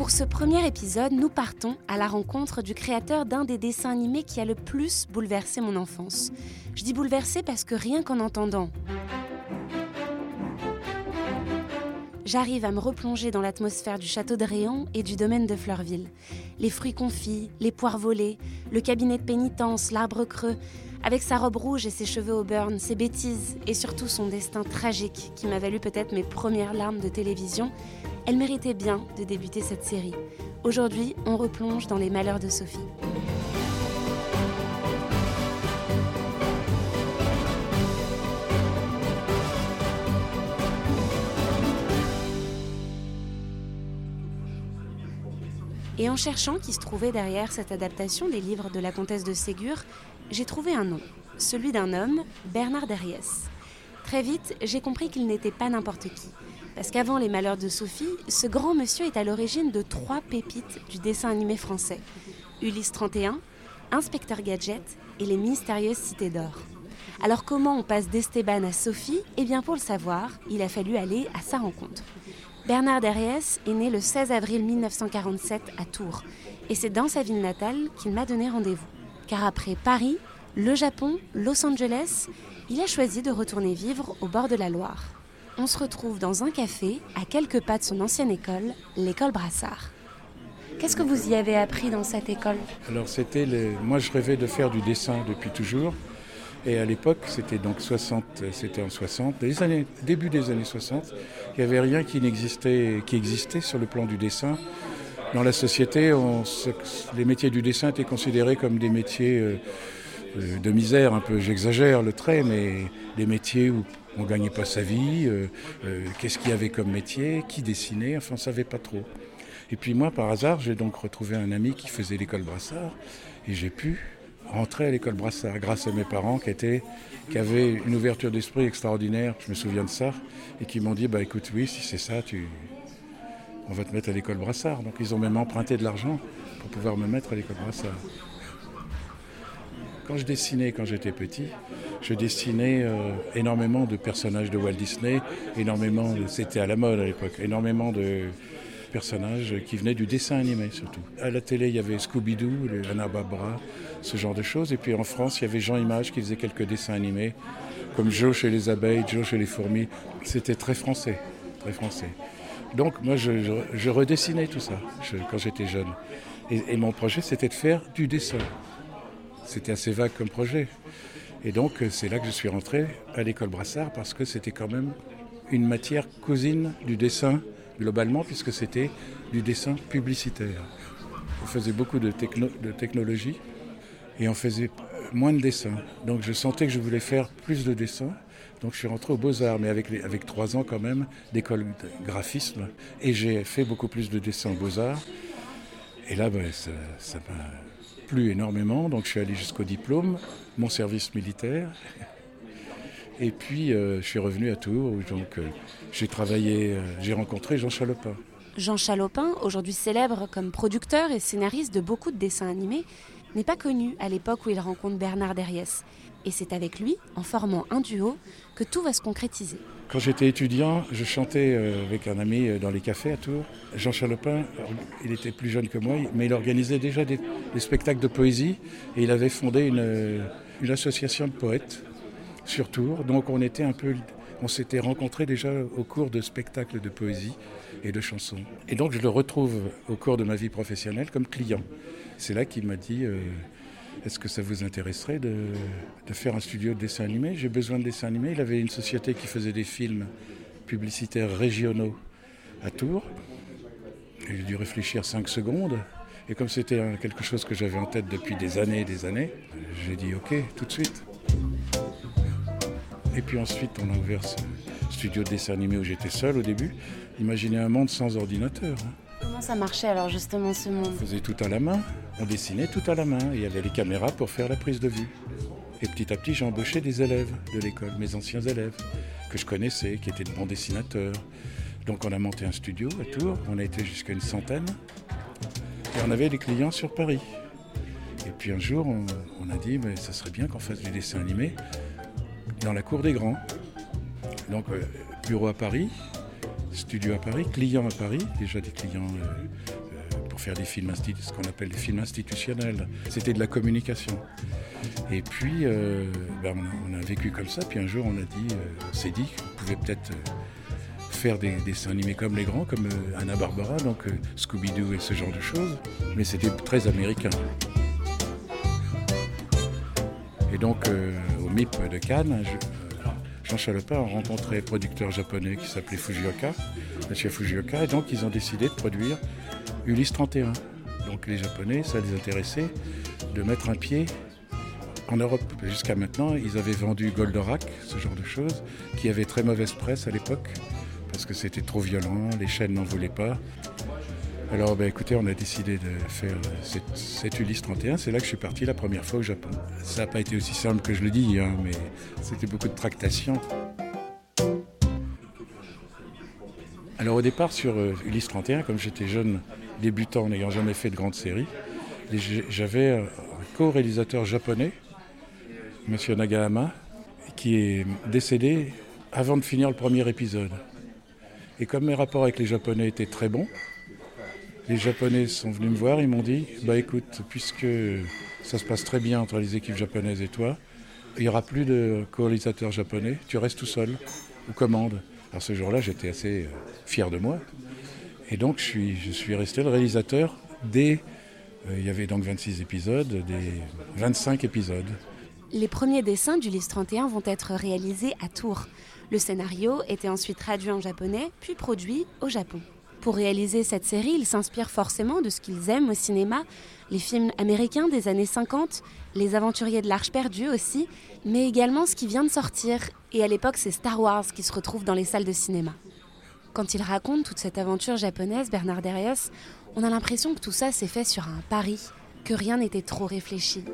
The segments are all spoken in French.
Pour ce premier épisode, nous partons à la rencontre du créateur d'un des dessins animés qui a le plus bouleversé mon enfance. Je dis bouleversé parce que rien qu'en entendant j'arrive à me replonger dans l'atmosphère du château de Réan et du domaine de Fleurville. Les fruits confits, les poires volées, le cabinet de pénitence, l'arbre creux, avec sa robe rouge et ses cheveux au burn, ses bêtises et surtout son destin tragique qui m'a valu peut-être mes premières larmes de télévision, elle méritait bien de débuter cette série. Aujourd'hui, on replonge dans les malheurs de Sophie. Et en cherchant qui se trouvait derrière cette adaptation des livres de la comtesse de Ségur, j'ai trouvé un nom, celui d'un homme, Bernard Derriès. Très vite, j'ai compris qu'il n'était pas n'importe qui. Parce qu'avant les malheurs de Sophie, ce grand monsieur est à l'origine de trois pépites du dessin animé français. Ulysse 31, Inspecteur Gadget et les mystérieuses cités d'or. Alors comment on passe d'Esteban à Sophie? Eh bien pour le savoir, il a fallu aller à sa rencontre. Bernard Derriès est né le 16 avril 1947 à Tours. Et c'est dans sa ville natale qu'il m'a donné rendez-vous. Car après Paris, le Japon, Los Angeles, il a choisi de retourner vivre au bord de la Loire. On se retrouve dans un café, à quelques pas de son ancienne école, l'école Brassard. Qu'est-ce que vous y avez appris dans cette école? Alors c'était moi je rêvais de faire du dessin depuis toujours. Et à l'époque, c'était donc 60, c'était en 60, les années, début des années 60, il n'y avait rien qui, n'existait, qui existait sur le plan du dessin. Dans la société, les métiers du dessin étaient considérés comme des métiers euh, euh, de misère, un peu, j'exagère le trait, mais des métiers où on ne gagnait pas sa vie, euh, qu'est-ce qu'il y avait comme métier, qui dessinait, enfin on ne savait pas trop. Et puis moi, par hasard, j'ai donc retrouvé un ami qui faisait l'école Brassard, et j'ai pu rentrer à l'école Brassard grâce à mes parents qui, étaient, qui avaient une ouverture d'esprit extraordinaire, je me souviens de ça, et qui m'ont dit bah écoute oui si c'est ça tu on va te mettre à l'école Brassard. Donc ils ont même emprunté de l'argent pour pouvoir me mettre à l'école Brassard. Quand je dessinais quand j'étais petit, je dessinais euh, énormément de personnages de Walt Disney, énormément, c'était à la mode à l'époque, énormément de personnages qui venaient du dessin animé surtout. À la télé, il y avait Scooby-Doo, Anna Barbara, ce genre de choses. Et puis en France, il y avait Jean Image qui faisait quelques dessins animés, comme Joe chez les abeilles, Joe chez les fourmis. C'était très français, très français. Donc moi, je, redessinais tout ça quand j'étais jeune. Et, mon projet, c'était de faire du dessin. C'était assez vague comme projet. Et donc, c'est là que je suis rentré à l'école Brassard parce que c'était quand même une matière cousine du dessin globalement, puisque c'était du dessin publicitaire. On faisait beaucoup de, technologie et on faisait moins de dessins. Donc je sentais que je voulais faire plus de dessins. Donc je suis rentré aux Beaux-Arts, mais avec, avec trois ans quand même d'école graphisme. Et j'ai fait beaucoup plus de dessins aux Beaux-Arts. Et là, ben, ça m'a plu énormément. Donc je suis allé jusqu'au diplôme, mon service militaire. Et puis, euh, je suis revenu à Tours, où euh, j'ai travaillé, euh, j'ai rencontré Jean Chalopin. Jean Chalopin, aujourd'hui célèbre comme producteur et scénariste de beaucoup de dessins animés, n'est pas connu à l'époque où il rencontre Bernard Derriès. Et c'est avec lui, en formant un duo, que tout va se concrétiser. Quand j'étais étudiant, je chantais avec un ami dans les cafés à Tours. Jean Chalopin, il était plus jeune que moi, mais il organisait déjà des, spectacles de poésie et il avait fondé une, une association de poètes sur Tours. Donc on était un peu, on s'était rencontrés déjà au cours de spectacles de poésie et de chansons. Et donc je le retrouve au cours de ma vie professionnelle comme client. C'est là qu'il m'a dit euh, Est-ce que ça vous intéresserait de, faire un studio de dessin animé? J'ai besoin de dessin animé. Il avait une société qui faisait des films publicitaires régionaux à Tours. J'ai dû réfléchir cinq secondes. Et comme c'était quelque chose que j'avais en tête depuis des années et des années, j'ai dit OK tout de suite. Et puis ensuite, on a ouvert ce studio de dessin animé où j'étais seul au début. Imaginez un monde sans ordinateur. hein. Comment ça marchait alors justement ce monde? On faisait tout à la main, on dessinait tout à la main. Il y avait les caméras pour faire la prise de vue. Et petit à petit, j'ai embauché des élèves de l'école, mes anciens élèves, que je connaissais, qui étaient de bons dessinateurs. Donc on a monté un studio à Tours, on a été jusqu'à une centaine. Et on avait des clients sur Paris. Et puis un jour, on, a dit, mais ça serait bien qu'on fasse du dessin animé dans la cour des grands. Donc euh, bureau à Paris, studio à Paris, clients à Paris, déjà des clients euh, faire des films, ce qu'on appelle des films institutionnels. C'était de la communication. Et puis, euh, ben, on, a, vécu comme ça. Puis un jour, on a dit, euh, on s'est dit qu'on pouvait peut-être euh, faire des dessins animés comme les grands, comme euh, Anna Barbara, donc Scooby-Doo et ce genre de choses. Mais c'était très américain. Et donc, au MIP de Cannes, je- Jean Chalopin a rencontré un producteur japonais qui s'appelait Fujioka, monsieur Fujioka, et donc ils ont décidé de produire Ulysse 31. Donc les Japonais, ça les intéressait de mettre un pied en Europe. Jusqu'à maintenant, ils avaient vendu Goldorak, ce genre de choses, qui avait très mauvaise presse à l'époque, parce que c'était trop violent, les chaînes n'en voulaient pas. Alors, ben, écoutez, on a décidé de faire cette, cette Ulysse 31. C'est là que je suis parti la première fois au Japon. Ça n'a pas été aussi simple que je le dis, hein, mais c'était beaucoup de tractations. Alors, au départ, sur euh, Ulysse 31, comme j'étais jeune débutant, n'ayant jamais fait de grande série, j'avais un co-réalisateur japonais, Monsieur Nagahama, qui est décédé avant de finir le premier épisode. Et comme mes rapports avec les Japonais étaient très bons, les Japonais sont venus me voir, ils m'ont dit Bah écoute, puisque ça se passe très bien entre les équipes japonaises et toi, il n'y aura plus de co-réalisateur japonais, tu restes tout seul, ou commande. Alors ce jour-là, j'étais assez euh, fier de moi. Et donc je suis, resté le réalisateur des. euh, il y avait donc 26 épisodes, des 25 épisodes. Les premiers dessins d'Ulysse 31 vont être réalisés à Tours. Le scénario était ensuite traduit en japonais, puis produit au Japon. Pour réaliser cette série, ils s'inspirent forcément de ce qu'ils aiment au cinéma, les films américains des années 50, les aventuriers de l'Arche perdue aussi, mais également ce qui vient de sortir. Et à l'époque, c'est Star Wars qui se retrouve dans les salles de cinéma. Quand il raconte toute cette aventure japonaise, Bernard Derrios, on a l'impression que tout ça s'est fait sur un pari, que rien n'était trop réfléchi.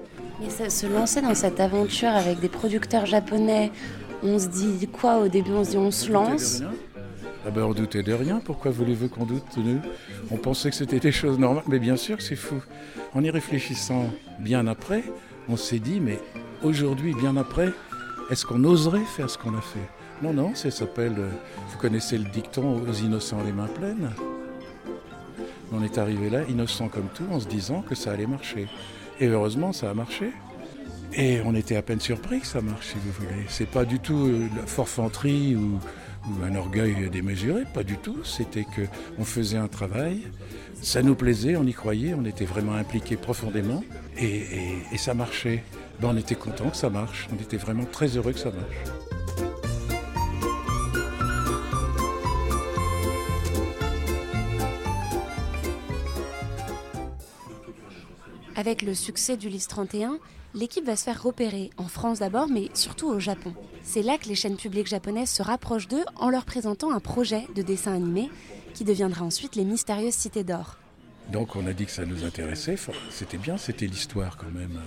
Mais ça- se lancer dans cette aventure avec des producteurs japonais, on se dit quoi au début? On se dit on se lance? Ah ben on doutait de rien, pourquoi voulez-vous qu'on doute de nous? On pensait que c'était des choses normales, mais bien sûr que c'est fou. En y réfléchissant bien après, on s'est dit, mais aujourd'hui, bien après, est-ce qu'on oserait faire ce qu'on a fait? Non, non, ça s'appelle, euh, vous connaissez le dicton aux innocents les mains pleines On est arrivé là, innocent comme tout, en se disant que ça allait marcher. Et heureusement, ça a marché. Et on était à peine surpris que ça marche, si vous voulez. C'est pas du tout euh, la forfanterie ou, un orgueil démesuré, pas du tout. C'était que on faisait un travail, ça nous plaisait, on y croyait, on était vraiment impliqués profondément, et ça marchait. Ben, on était content que ça marche, on était vraiment très heureux que ça marche. Avec le succès d'Ulysse 31, l'équipe va se faire repérer, en France d'abord, mais surtout au Japon. C'est là que les chaînes publiques japonaises se rapprochent d'eux en leur présentant un projet de dessin animé qui deviendra ensuite les mystérieuses cités d'or. Donc on a dit que ça nous intéressait, c'était bien, c'était l'histoire quand même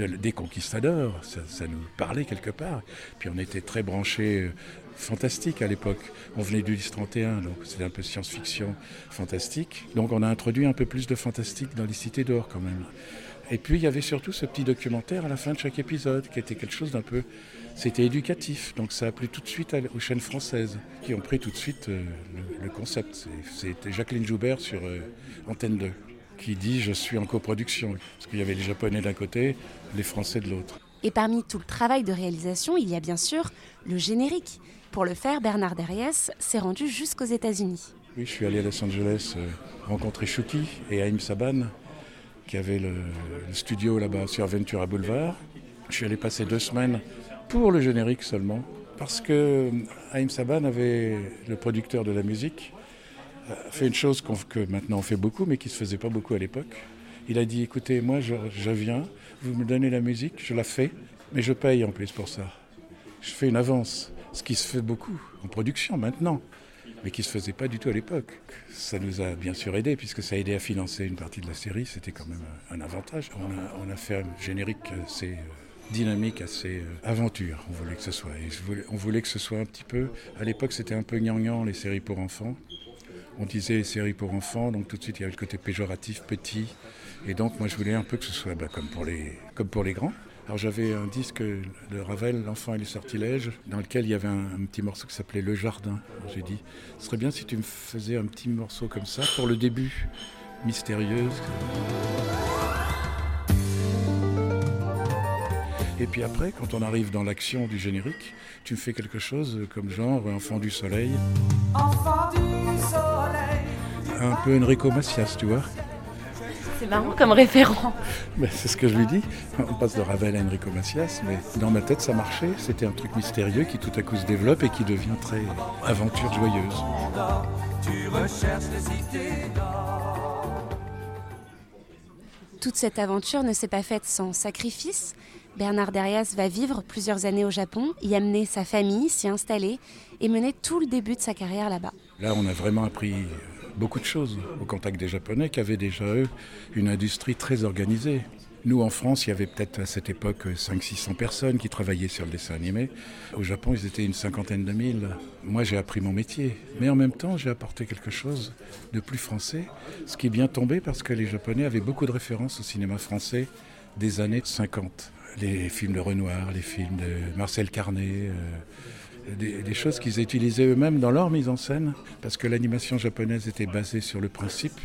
euh, de- des conquistadors, ça, ça nous parlait quelque part. Puis on était très branchés euh, fantastique à l'époque. On venait du 31, donc c'était un peu science-fiction fantastique. Donc on a introduit un peu plus de fantastique dans les cités d'or quand même. Et puis il y avait surtout ce petit documentaire à la fin de chaque épisode qui était quelque chose d'un peu... C'était éducatif, donc ça a plu tout de suite aux chaînes françaises qui ont pris tout de suite euh, le, concept. C'était Jacqueline Joubert sur euh, Antenne 2 qui dit je suis en coproduction. Parce qu'il y avait les Japonais d'un côté, les Français de l'autre. Et parmi tout le travail de réalisation, il y a bien sûr le générique. Pour le faire, Bernard Derriès s'est rendu jusqu'aux États-Unis. Oui, je suis allé à Los Angeles euh, rencontrer Shuki et Haïm Saban, qui avaient le, studio là-bas sur Ventura Boulevard. Je suis allé passer deux semaines pour le générique seulement, parce que euh, Haïm Saban avait, le producteur de la musique, euh, fait une chose que maintenant on fait beaucoup, mais qui ne se faisait pas beaucoup à l'époque. Il a dit, écoutez, moi je, je viens, vous me donnez la musique, je la fais, mais je paye en plus pour ça. je fais une avance, ce qui se fait beaucoup en production maintenant, mais qui ne se faisait pas du tout à l'époque. Ça nous a bien sûr aidé, puisque ça a aidé à financer une partie de la série, c'était quand même un avantage. On a, fait un générique assez euh, dynamique, assez euh, aventure, on voulait que ce soit. on voulait que ce soit un petit peu, à l'époque c'était un peu gnangnan les séries pour enfants. On disait séries pour enfants, donc tout de suite il y avait le côté péjoratif, petit. Et donc moi je voulais un peu que ce soit bah, comme, pour les, comme pour les grands. Alors j'avais un disque de Ravel, L'enfant et les sortilèges, dans lequel il y avait un, petit morceau qui s'appelait Le Jardin. J'ai dit, ce serait bien si tu me faisais un petit morceau comme ça pour le début, mystérieuse. Et puis après, quand on arrive dans l'action du générique, tu me fais quelque chose comme genre Enfant du soleil. Enfant du soleil. Un peu Enrico Macias, tu vois. C'est marrant comme référent. c'est ce que je lui dis. On passe de Ravel à Enrico Macias, mais dans ma tête, ça marchait. C'était un truc mystérieux qui tout à coup se développe et qui devient très aventure joyeuse. Toute cette aventure ne s'est pas faite sans sacrifice. Bernard Darias va vivre plusieurs années au Japon, y amener sa famille, s'y installer et mener tout le début de sa carrière là-bas. Là, on a vraiment appris beaucoup de choses au contact des Japonais qui avaient déjà, eux, une industrie très organisée. Nous, en France, il y avait peut-être à cette époque 500-600 personnes qui travaillaient sur le dessin animé. Au Japon, ils étaient une cinquantaine de mille. Moi, j'ai appris mon métier. Mais en même temps, j'ai apporté quelque chose de plus français, ce qui est bien tombé parce que les Japonais avaient beaucoup de références au cinéma français des années 50. Les films de Renoir, les films de Marcel Carnet. Euh, des, choses qu'ils utilisaient eux-mêmes dans leur mise en scène, parce que l'animation japonaise était basée sur le principe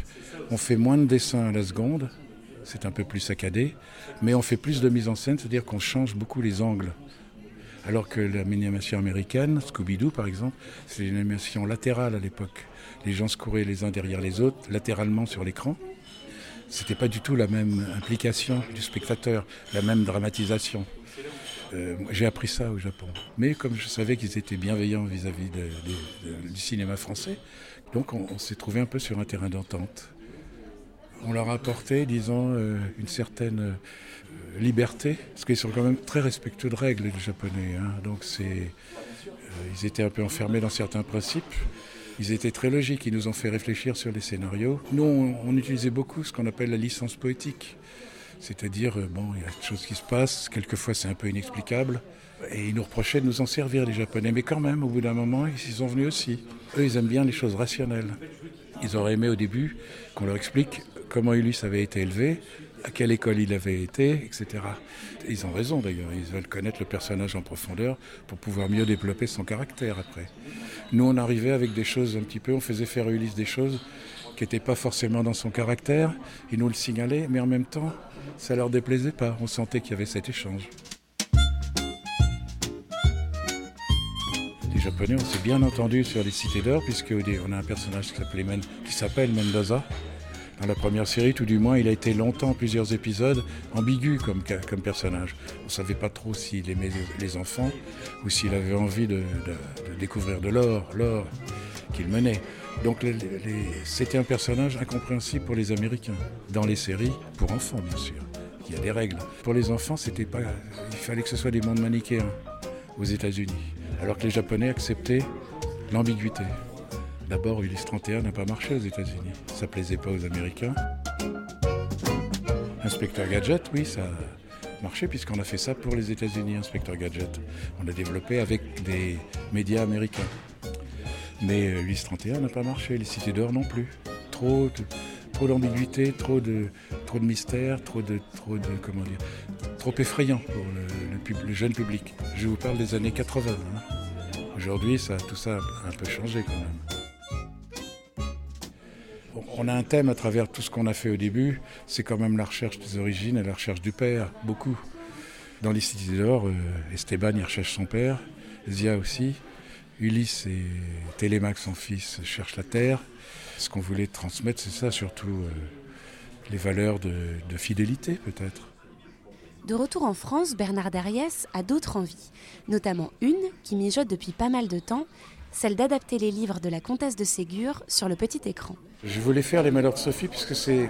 on fait moins de dessins à la seconde, c'est un peu plus saccadé, mais on fait plus de mise en scène, c'est-à-dire qu'on change beaucoup les angles. Alors que l'animation américaine, Scooby-Doo par exemple, c'est une animation latérale à l'époque. Les gens se couraient les uns derrière les autres, latéralement sur l'écran. C'était pas du tout la même implication du spectateur, la même dramatisation. Euh, j'ai appris ça au Japon. Mais comme je savais qu'ils étaient bienveillants vis-à-vis du cinéma français, donc on, s'est trouvé un peu sur un terrain d'entente. On leur a apporté, disons, euh, une certaine euh, liberté, parce qu'ils sont quand même très respectueux de règles, les Japonais. Hein. donc c'est, ils étaient un peu enfermés dans certains principes. Ils étaient très logiques, ils nous ont fait réfléchir sur les scénarios. Nous, on utilisait beaucoup ce qu'on appelle la licence poétique. C'est-à-dire, euh, bon, il y a des choses qui se passent, quelquefois c'est un peu inexplicable, et ils nous reprochaient de nous en servir, les Japonais. Mais quand même, au bout d'un moment, ils sont venus aussi. Eux, ils aiment bien les choses rationnelles. Ils auraient aimé au début qu'on leur explique comment Ulysse avait été élevé, à quelle école il avait été, etc. Ils ont raison d'ailleurs, ils veulent connaître le personnage en profondeur pour pouvoir mieux développer son caractère après. Nous, on arrivait avec des choses un petit peu, on faisait faire Ulysse des choses qui n'étaient pas forcément dans son caractère, ils nous le signalaient, mais en même temps, ça leur déplaisait pas. On sentait qu'il y avait cet échange. Les Japonais, on s'est bien entendu sur les cités d'or, puisque on a un personnage qui s'appelle Mendoza. Dans la première série, tout du moins, il a été longtemps, plusieurs épisodes, ambigu comme, personnage. On ne savait pas trop s'il aimait les enfants ou s'il avait envie de, de découvrir de l'or, l'or qu'il menait. Donc c'était un personnage incompréhensible pour les Américains, dans les séries, pour enfants bien sûr. Il y a des règles. Pour les enfants, c'était pas, il fallait que ce soit des mondes manichéens aux États-Unis, alors que les Japonais acceptaient l'ambiguïté. D'abord, Ulysse 31 n'a pas marché aux États-Unis. Ça plaisait pas aux Américains. Inspecteur Gadget, oui, ça a marché puisqu'on a fait ça pour les États-Unis, Inspecteur Gadget. On l'a développé avec des médias américains. Mais euh, l'UIS 31 n'a pas marché, les cités d'or non plus. Trop, trop d'ambiguïté, trop de, trop de mystère, trop de, trop de, comment dire, trop effrayant pour le, jeune public. Je vous parle des années 80. Hein. Aujourd'hui, ça, tout ça a un peu changé quand même. on a un thème à travers tout ce qu'on a fait au début, c'est quand même la recherche des origines et la recherche du père, beaucoup. Dans les cités d'or, euh, Esteban y recherche son père, Zia aussi. Ulysse et Télémaque, son fils, cherchent la terre. Ce qu'on voulait transmettre, c'est ça surtout, euh, les valeurs de, fidélité peut-être. De retour en France, Bernard Dariès a d'autres envies, notamment une qui mijote depuis pas mal de temps, celle d'adapter les livres de la comtesse de Ségur sur le petit écran. Je voulais faire Les Malheurs de Sophie puisque c'est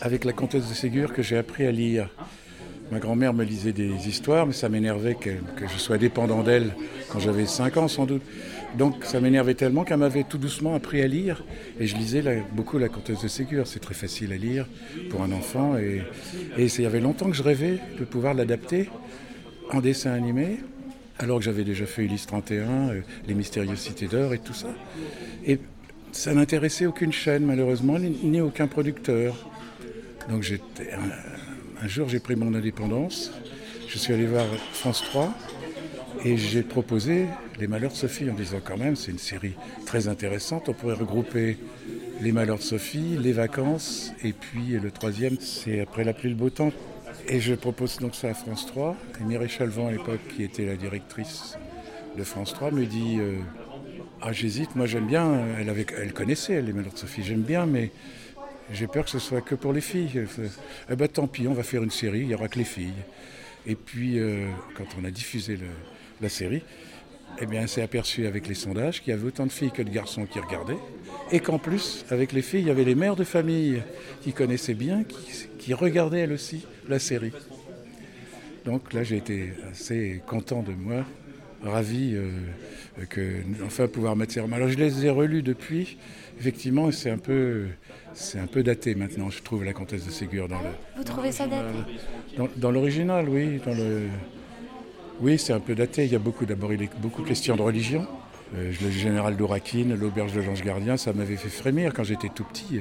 avec la comtesse de Ségur que j'ai appris à lire Ma grand-mère me lisait des histoires, mais ça m'énervait que, je sois dépendant d'elle quand j'avais 5 ans sans doute. Donc ça m'énervait tellement qu'elle m'avait tout doucement appris à lire. Et je lisais beaucoup La Comtesse de Ségur. C'est très facile à lire pour un enfant. Et, il y avait longtemps que je rêvais de pouvoir l'adapter en dessin animé, alors que j'avais déjà fait Ulysse 31, euh, Les Mystérieuses Cités d'Or et tout ça. Et ça n'intéressait aucune chaîne, malheureusement, ni, aucun producteur. Donc j'étais, un, jour, j'ai pris mon indépendance. Je suis allé voir France 3 et j'ai proposé Les Malheurs de Sophie en disant quand même, c'est une série très intéressante. On pourrait regrouper Les Malheurs de Sophie, Les Vacances et puis le troisième, c'est Après la pluie, le beau temps. Et je propose donc ça à France 3. Et Mireille Chalvant, à l'époque, qui était la directrice de France 3, me dit euh, Ah, j'hésite, moi j'aime bien. Avait, elle connaissait les Malheurs de Sophie, j'aime bien, mais j'ai peur que ce soit que pour les filles. Eh ben tant pis, on va faire une série, il n'y aura que les filles. Et puis, euh, quand on a diffusé la série, eh bien, s'est aperçu avec les sondages qu'il y avait autant de filles que de garçons qui regardaient, et qu'en plus, avec les filles, il y avait les mères de famille qui connaissaient bien, qui, regardaient elles aussi la série. Donc là, j'ai été assez content de moi, ravi euh, que enfin pouvoir mettre ces Alors je les ai relus depuis. Effectivement, c'est un peu, c'est un peu daté maintenant. Je trouve la Comtesse de Ségur dans le. Vous trouvez ça daté? Dans, l'original, oui, dans le. Oui, c'est un peu daté. Il y a beaucoup, d'abord, il y a beaucoup de questions de religion. Euh, le général d'Orakine, l'auberge de l'Ange Gardien, ça m'avait fait frémir quand j'étais tout petit.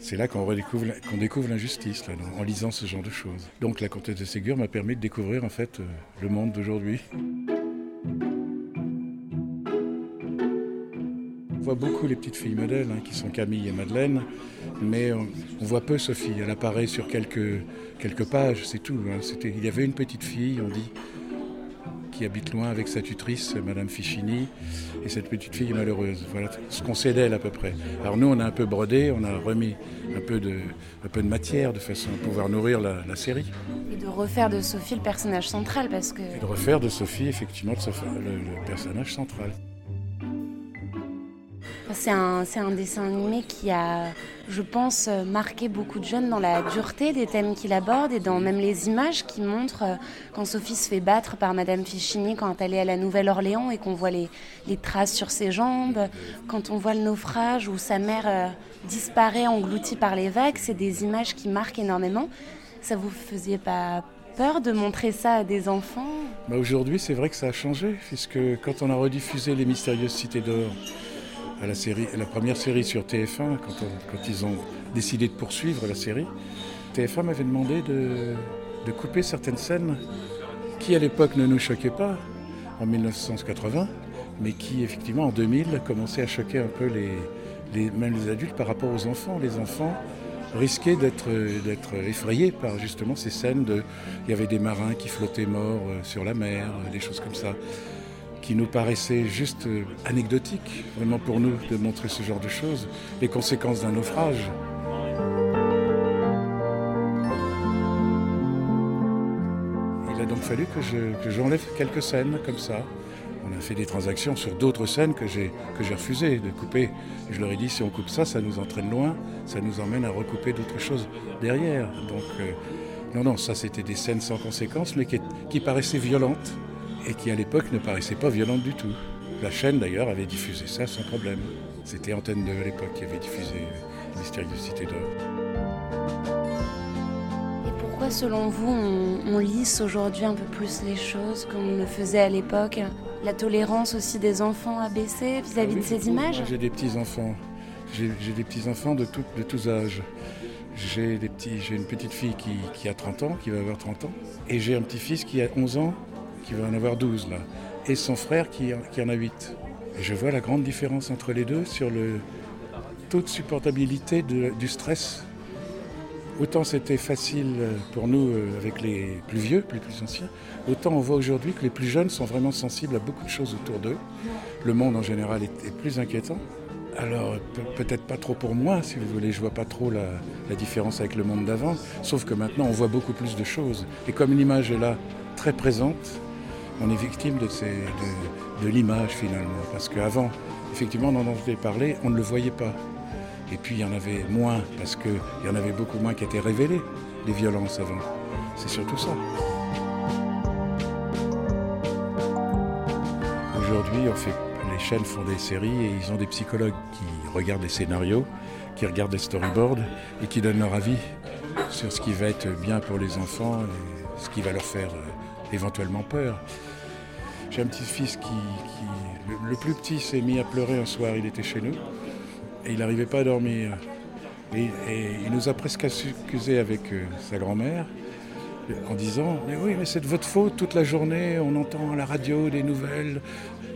C'est là qu'on redécouvre, qu'on découvre l'injustice, en lisant ce genre de choses. Donc la comtesse de Ségur m'a permis de découvrir en fait euh, le monde d'aujourd'hui. On voit beaucoup les petites filles modèles, hein, qui sont Camille et Madeleine, mais on, voit peu Sophie. Elle apparaît sur quelques, quelques pages, c'est tout. Hein. il y avait une petite fille, on dit, qui habite loin avec sa tutrice, Madame Fichini, et cette petite fille est malheureuse. Voilà ce qu'on sait d'elle à peu près. Alors nous, on a un peu brodé, on a remis un peu de, un peu de matière de façon à pouvoir nourrir la, série. Et de refaire de Sophie le personnage central, parce que... Et de refaire de Sophie, effectivement, le personnage central. C'est un, dessin animé qui a, je pense, marqué beaucoup de jeunes dans la dureté des thèmes qu'il aborde et dans même les images qui montrent euh, quand Sophie se fait battre par Madame Fichini quand elle est à la Nouvelle-Orléans et qu'on voit les, les, traces sur ses jambes, quand on voit le naufrage où sa mère euh, disparaît engloutie par les vagues, c'est des images qui marquent énormément. Ça vous faisait pas peur de montrer ça à des enfants? Bah Aujourd'hui, c'est vrai que ça a changé, puisque quand on a rediffusé Les Mystérieuses Cités d'Or, à la, série, la première série sur TF1, quand, ils ont décidé de poursuivre la série, TF1 m'avait demandé de, de, couper certaines scènes qui à l'époque ne nous choquaient pas, en 1980, mais qui effectivement en 2000 commençaient à choquer un peu les, les, même les adultes par rapport aux enfants. Les enfants risquaient d'être, d'être effrayés par justement ces scènes de... Il y avait des marins qui flottaient morts euh, sur la mer, euh, des choses comme ça qui nous paraissait juste euh, anecdotique, vraiment pour nous, de montrer ce genre de choses, les conséquences d'un naufrage. Il a donc fallu que, j'enlève quelques scènes comme ça. On a fait des transactions sur d'autres scènes que j'ai, que refusé de couper. je leur ai dit, si on coupe ça, ça nous entraîne loin, ça nous emmène à recouper d'autres choses derrière. Donc, euh, non, non, ça c'était des scènes sans conséquences, mais qui paraissaient violentes et qui à l'époque ne paraissait pas violente du tout. La chaîne d'ailleurs avait diffusé ça sans problème. C'était Antenne 2 à l'époque qui avait diffusé Mystérieuse Cité d'Or. Et pourquoi selon vous on, lisse aujourd'hui un peu plus les choses comme on le faisait à l'époque? La tolérance aussi des enfants a baissé vis-à-vis de ces images? J'ai des petits-enfants. J'ai des petits-enfants de, de tous âges. J'ai une petite fille qui, qui, a 30 ans, qui va avoir 30 ans, et j'ai un petit-fils qui a 11 ans qui va en avoir 12 là, et son frère qui, en a 8. Et je vois la grande différence entre les deux sur le taux de supportabilité du stress. Autant c'était facile pour nous euh, avec les plus vieux, les plus anciens, autant on voit aujourd'hui que les plus jeunes sont vraiment sensibles à beaucoup de choses autour d'eux. Le monde en général est, plus inquiétant. Alors peut-être pas trop pour moi, si vous voulez, je vois pas trop la, la différence avec le monde d'avant, sauf que maintenant on voit beaucoup plus de choses. Et comme l'image est là, très présente, on est victime de, l'image finalement. Parce qu'avant, effectivement, on en entendait parler, on ne le voyait pas. Et puis il y en avait moins, parce qu'il y en avait beaucoup moins qui étaient révélées, les violences avant. C'est surtout ça. Aujourd'hui, les chaînes font des séries et ils ont des psychologues qui regardent les scénarios, qui regardent les storyboards et qui donnent leur avis sur ce qui va être bien pour les enfants et ce qui va leur faire euh, éventuellement peur. J'ai un petit-fils qui, le, plus petit s'est mis à pleurer un soir, il était chez nous, et il n'arrivait pas à dormir. Et, il nous a presque accusé avec euh, sa grand-mère en disant Mais oui, mais c'est de votre faute toute la journée, on entend à la radio des nouvelles.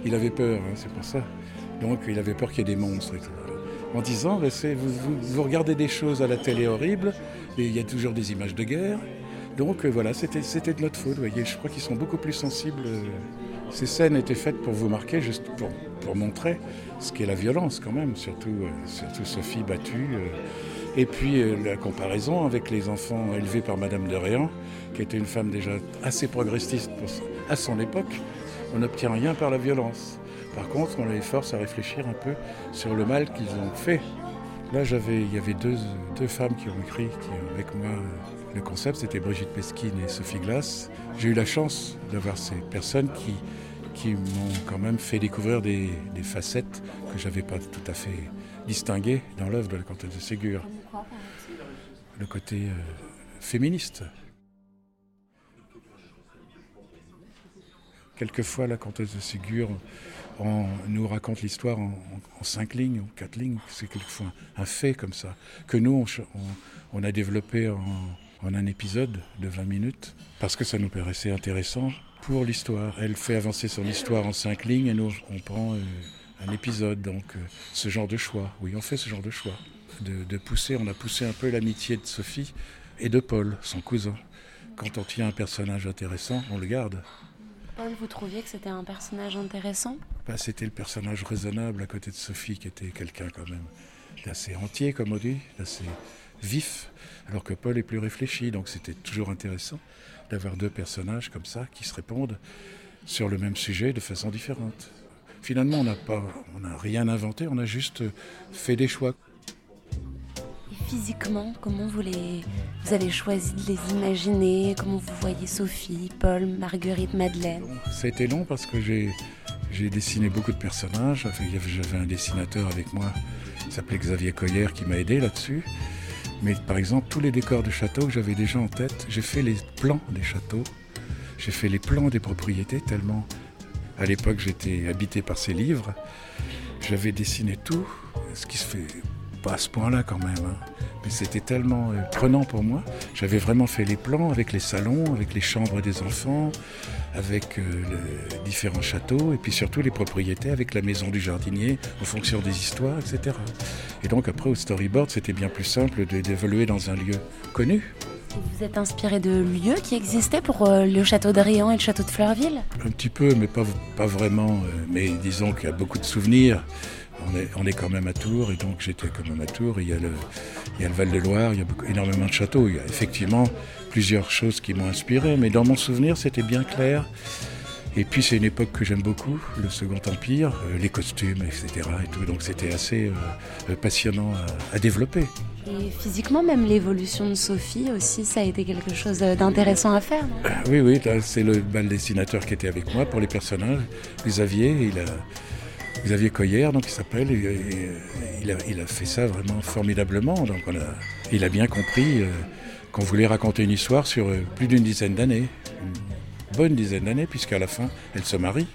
Il avait peur, hein, c'est pour ça. Donc il avait peur qu'il y ait des monstres. En disant vous, vous, regardez des choses à la télé horribles, et il y a toujours des images de guerre. Donc euh, voilà, c'était de notre faute. Vous voyez, je crois qu'ils sont beaucoup plus sensibles. Euh, ces scènes étaient faites pour vous marquer, juste pour, pour montrer ce qu'est la violence quand même, surtout, euh, surtout Sophie battue. et puis la comparaison avec les enfants élevés par Madame de Réan, qui était une femme déjà assez progressiste à son époque. On n'obtient rien par la violence. Par contre, on les force à réfléchir un peu sur le mal qu'ils ont fait. Là, j'avais, il y avait deux, deux femmes qui ont écrit qui, avec moi le concept, c'était Brigitte Pesquine et Sophie Glass. J'ai eu la chance d'avoir ces personnes qui, qui m'ont quand même fait découvrir des, facettes que je n'avais pas tout à fait distinguées dans l'œuvre de la comtesse de Ségur. Le côté euh, féministe. Quelquefois, la comtesse de Ségur on nous raconte l'histoire en, cinq lignes ou quatre lignes. C'est quelquefois un fait comme ça, que nous, on, a développé en, un épisode de 20 minutes, parce que ça nous paraissait intéressant pour l'histoire. Elle fait avancer son histoire en cinq lignes et nous, on prend euh, un épisode. Donc, euh, ce genre de choix, oui, on fait ce genre de choix. De, pousser, on a poussé un peu l'amitié de Sophie et de Paul, son cousin. Quand on tient un personnage intéressant, on le garde. Paul, vous trouviez que c'était un personnage intéressant? Bah, C'était le personnage raisonnable à côté de Sophie, qui était quelqu'un quand même d'assez entier, comme on dit, d'assez vif, alors que Paul est plus réfléchi. Donc c'était toujours intéressant d'avoir deux personnages comme ça qui se répondent sur le même sujet de façon différente. Finalement, on n'a pas, on n'a rien inventé, on a juste fait des choix physiquement, comment vous, les, vous avez choisi de les imaginer? Comment vous voyez Sophie, Paul, Marguerite, Madeleine? Ça a été long parce que j'ai, j'ai dessiné beaucoup de personnages. J'avais un dessinateur avec moi qui s'appelait Xavier Coyer qui m'a aidé là-dessus. Mais par exemple, tous les décors de château que j'avais déjà en tête, j'ai fait les plans des châteaux, j'ai fait les plans des propriétés tellement à l'époque j'étais habité par ces livres. J'avais dessiné tout, ce qui se fait pas à ce point-là quand même. Hein. Mais c'était tellement euh, prenant pour moi. J'avais vraiment fait les plans avec les salons, avec les chambres des enfants, avec euh, les différents châteaux, et puis surtout les propriétés, avec la maison du jardinier, en fonction des histoires, etc. Et donc après au storyboard, c'était bien plus simple d'évoluer dans un lieu connu. Vous êtes inspiré de lieux qui existaient pour euh, le château de Riant et le château de Fleurville? Un petit peu, mais pas, pas vraiment. mais disons qu'il y a beaucoup de souvenirs on est, quand même à Tours, et donc j'étais quand même à Tours. Il y a le, le Val-de-Loire, il y a énormément de châteaux. Il y a effectivement plusieurs choses qui m'ont inspiré, mais dans mon souvenir, c'était bien clair. Et puis c'est une époque que j'aime beaucoup, le Second Empire, euh, les costumes, etc. Et tout. Donc c'était assez euh, euh, passionnant à, développer. Et physiquement, même l'évolution de Sophie aussi, ça a été quelque chose d'intéressant à faire. oui, oui, c'est le bal dessinateur qui était avec moi pour les personnages. Xavier, il a, Xavier Coyer, donc il s'appelle, il, a, fait ça vraiment formidablement. Donc il a bien compris euh, qu'on voulait raconter une histoire sur euh, plus d'une dizaine d'années, une bonne dizaine d'années, puisqu'à la fin, elle se marie.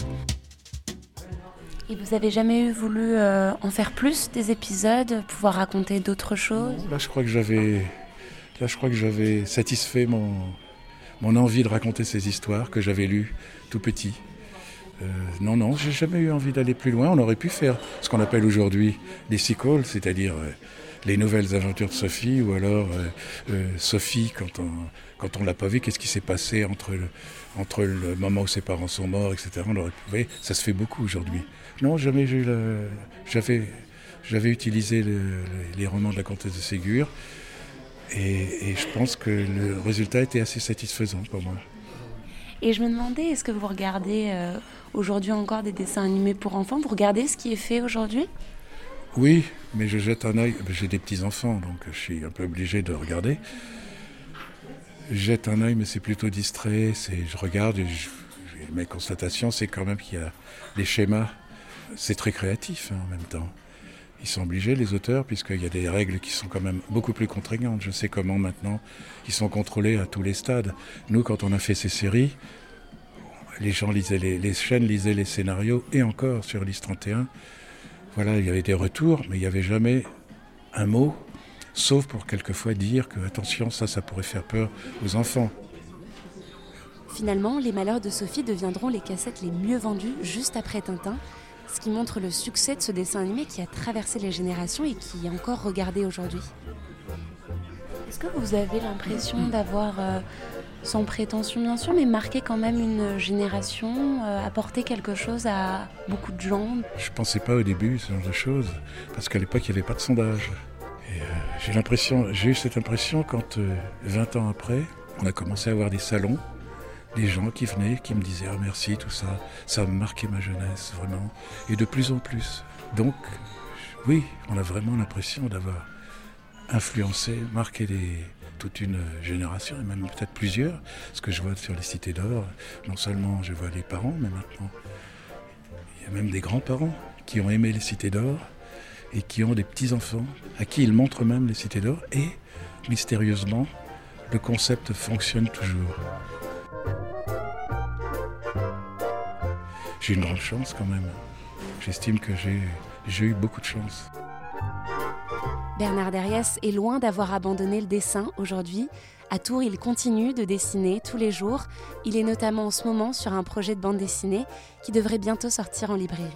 Et vous avez jamais voulu euh, en faire plus des épisodes, pouvoir raconter d'autres choses? Là, je crois que j'avais, là, je crois que j'avais satisfait mon, mon envie de raconter ces histoires que j'avais lues tout petit. Euh, non, non, j'ai jamais eu envie d'aller plus loin. On aurait pu faire ce qu'on appelle aujourd'hui des sequels, c'est-à-dire euh, les nouvelles aventures de Sophie, ou alors euh, Sophie, quand on quand on l'a pas vu, qu'est-ce qui s'est passé entre le, entre le moment où ses parents sont morts, etc. On aurait pu, ça se fait beaucoup aujourd'hui. Non, jamais j'ai j'avais j'avais utilisé les romans de la comtesse de Ségur, et je pense que le résultat était assez satisfaisant pour moi. Et je me demandais, est-ce que vous regardez aujourd'hui encore des dessins animés pour enfants? Vous regardez ce qui est fait aujourd'hui? Oui, mais je jette un œil. J'ai des petits-enfants, donc je suis un peu obligé de regarder. Je jette un œil, mais c'est plutôt distrait. Je regarde et mes constatations, c'est quand même qu'il y a des schémas. C'est très créatif hein, en même temps. Ils sont obligés, les auteurs, puisqu'il y a des règles qui sont quand même beaucoup plus contraignantes. Je sais comment maintenant ils sont contrôlés à tous les stades. Nous, quand on a fait ces séries, les gens lisaient les, chaînes lisaient les scénarios et encore sur l'IS 31. Voilà, il y avait des retours, mais il n'y avait jamais un mot, sauf pour quelquefois dire que attention, ça, ça pourrait faire peur aux enfants. Finalement, les malheurs de Sophie deviendront les cassettes les mieux vendues juste après Tintin, ce qui montre le succès de ce dessin animé qui a traversé les générations et qui est encore regardé aujourd'hui. Est-ce que vous avez l'impression d'avoir, euh, sans prétention bien sûr, mais marqué quand même une génération, euh, apporté quelque chose à beaucoup de gens? Je pensais pas au début ce genre de choses, parce qu'à l'époque il n'y avait pas de sondage. Et, euh, j'ai l'impression, j'ai eu cette impression quand 20 ans après, on a commencé à avoir des salons des gens qui venaient, qui me disaient ah, merci, tout ça, ça a marqué ma jeunesse, vraiment, et de plus en plus. Donc, oui, on a vraiment l'impression d'avoir influencé, marqué toute une génération, et même peut-être plusieurs. Ce que je vois sur les cités d'or, non seulement je vois les parents, mais maintenant, il y a même des grands-parents qui ont aimé les cités d'or et qui ont des petits-enfants à qui ils montrent même les cités d'or, et mystérieusement, le concept fonctionne toujours. J'ai une grande chance quand même. J'estime que j'ai eu beaucoup de chance. Bernard Derriès est loin d'avoir abandonné le dessin aujourd'hui. À Tours, il continue de dessiner tous les jours. Il est notamment en ce moment sur un projet de bande dessinée qui devrait bientôt sortir en librairie.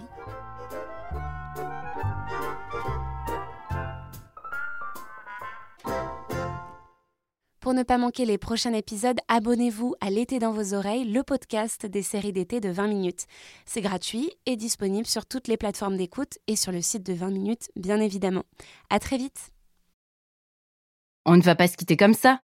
Pour ne pas manquer les prochains épisodes, abonnez-vous à L'été dans vos oreilles, le podcast des séries d'été de 20 minutes. C'est gratuit et disponible sur toutes les plateformes d'écoute et sur le site de 20 minutes, bien évidemment. À très vite. On ne va pas se quitter comme ça.